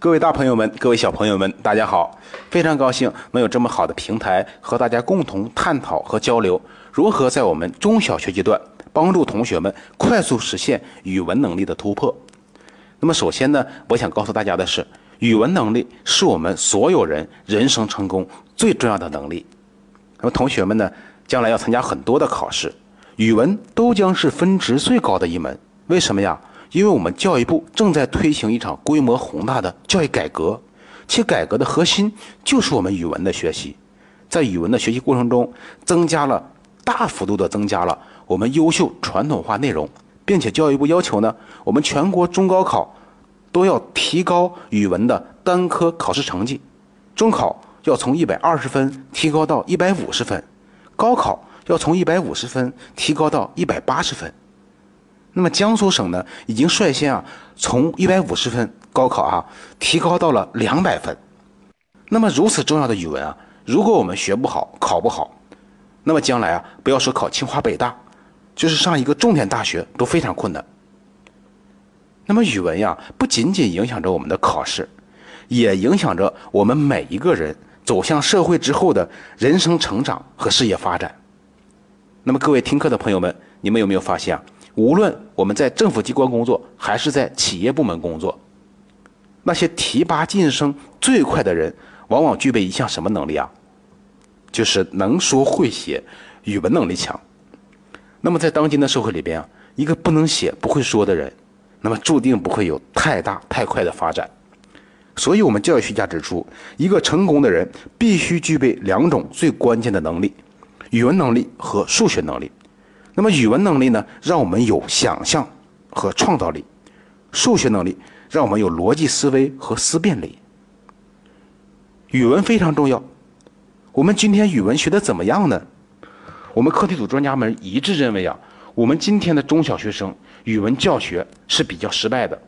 各位大朋友们，各位小朋友们，大家好！非常高兴能有这么好的平台和大家共同探讨和交流，如何在我们中小学阶段帮助同学们快速实现语文能力的突破。那么，首先呢，我想告诉大家的是，语文能力是我们所有人人生成功最重要的能力。那么，同学们呢，将来要参加很多的考试，语文都将是分值最高的一门。为什么呀？因为我们教育部正在推行一场规模宏大的教育改革，其改革的核心就是我们语文的学习。在语文的学习过程中，增加了大幅度的增加了我们优秀传统化内容，并且教育部要求呢，我们全国中高考都要提高语文的单科考试成绩，中考要从一百二十分提高到一百五十分，高考要从一百五十分提高到一百八十分。那么江苏省呢，已经率先啊，从一百五十分高考啊，提高到了两百分。那么如此重要的语文啊，如果我们学不好、考不好，那么将来啊，不要说考清华北大，就是上一个重点大学都非常困难。那么语文呀，不仅仅影响着我们的考试，也影响着我们每一个人走向社会之后的人生成长和事业发展。那么各位听课的朋友们，你们有没有发现啊？无论我们在政府机关工作，还是在企业部门工作，那些提拔晋升最快的人，往往具备一项什么能力啊？就是能说会写，语文能力强。那么在当今的社会里边啊，一个不能写、不会说的人，那么注定不会有太大太快的发展。所以，我们教育学家指出，一个成功的人必须具备两种最关键的能力：语文能力和数学能力。那么语文能力呢，让我们有想象和创造力；数学能力让我们有逻辑思维和思辨力。语文非常重要。我们今天语文学的怎么样呢？我们课题组专家们一致认为啊，我们今天的中小学生语文教学是比较失败的。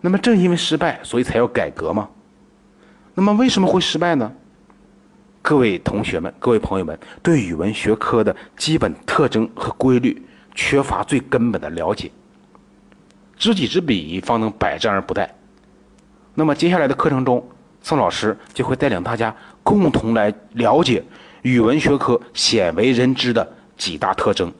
那么正因为失败，所以才要改革吗？那么为什么会失败呢？各位同学们，各位朋友们，对语文学科的基本特征和规律缺乏最根本的了解。知己知彼，方能百战而不殆。那么接下来的课程中，宋老师就会带领大家共同来了解语文学科鲜为人知的几大特征。